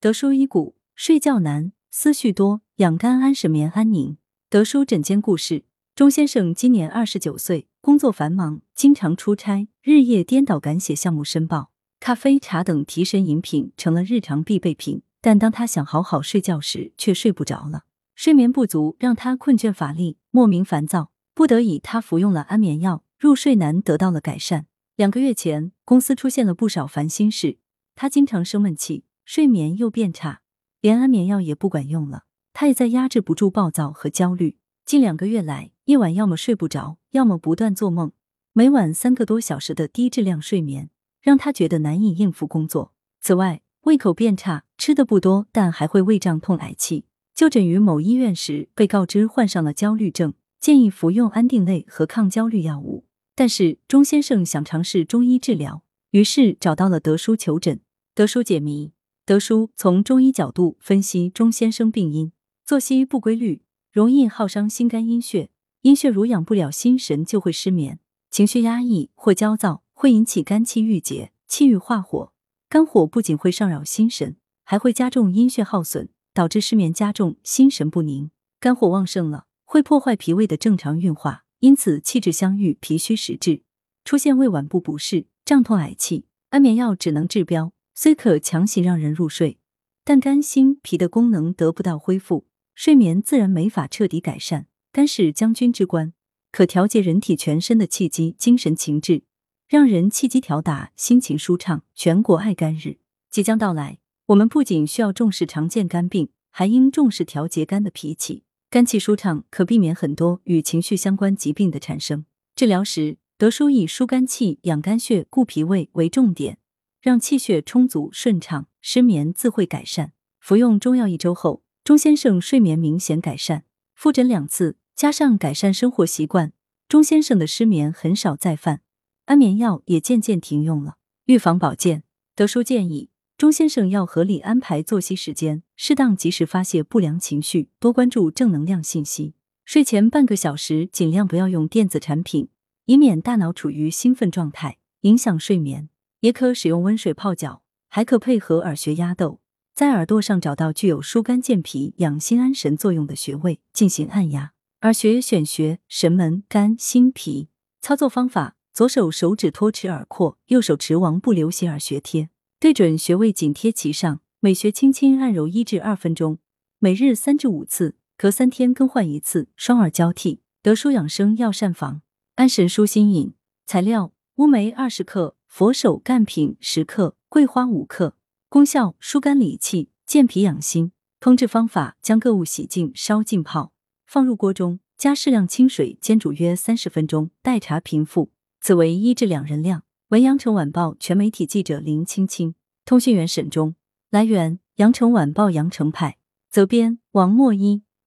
德舒医骨，睡觉难，思绪多，养肝安神眠安宁。德舒枕间故事：钟先生今年二十九岁，工作繁忙，经常出差，日夜颠倒赶写项目申报。咖啡、茶等提神饮品成了日常必备品，但当他想好好睡觉时，却睡不着了。睡眠不足让他困倦乏力，莫名烦躁，不得已他服用了安眠药，入睡难得到了改善。两个月前，公司出现了不少烦心事，他经常生闷气。睡眠又变差，连安眠药也不管用了。他也在压制不住暴躁和焦虑。近两个月来，夜晚要么睡不着，要么不断做梦，每晚三个多小时的低质量睡眠，让他觉得难以应付工作。此外，胃口变差，吃的不多，但还会胃胀痛、嗳气。就诊于某医院时，被告知患上了焦虑症，建议服用安定类和抗焦虑药物。但是钟先生想尝试中医治疗，于是找到了德叔求诊。德叔解谜。德叔从中医角度分析钟先生病因：作息不规律，容易耗伤心肝阴血，阴血濡养不了心神，就会失眠；情绪压抑或焦躁，会引起肝气郁结，气郁化火，肝火不仅会上扰心神，还会加重阴血耗损，导致失眠加重，心神不宁。肝火旺盛了，会破坏脾胃的正常运化，因此气滞相遇，脾虚实滞，出现胃脘部不适、胀痛、嗳气。安眠药只能治标。虽可强行让人入睡，但肝、心、脾的功能得不到恢复，睡眠自然没法彻底改善。肝是将军之官，可调节人体全身的气机、精神情志，让人气机调达，心情舒畅。全国爱肝日即将到来，我们不仅需要重视常见肝病，还应重视调节肝的脾气。肝气舒畅，可避免很多与情绪相关疾病的产生。治疗时，德叔以疏肝气、养肝血、固脾胃为重点。让气血充足顺畅，失眠自会改善。服用中药一周后，钟先生睡眠明显改善。复诊两次，加上改善生活习惯，钟先生的失眠很少再犯，安眠药也渐渐停用了。预防保健，德叔建议钟先生要合理安排作息时间，适当及时发泄不良情绪，多关注正能量信息。睡前半个小时尽量不要用电子产品，以免大脑处于兴奋状态，影响睡眠。也可使用温水泡脚，还可配合耳穴压豆，在耳朵上找到具有疏肝健脾、养心安神作用的穴位进行按压。耳穴选穴神门、肝、心、脾。操作方法：左手手指托持耳廓，右手持王不流血耳穴贴，对准穴位紧贴其上，每穴轻轻按揉一至二分钟，每日三至五次，隔三天更换一次，双耳交替。德舒养生药膳房，安神舒心饮。材料：乌梅二十克。佛手干品十克，桂花五克。功效：疏肝理气，健脾养心。烹制方法：将各物洗净，烧浸泡，放入锅中，加适量清水煎煮约三十分钟，待茶平复。此为一至两人量。文阳城晚报全媒体记者林青青，通讯员沈忠。来源：阳城晚报阳城派。责编：王墨一。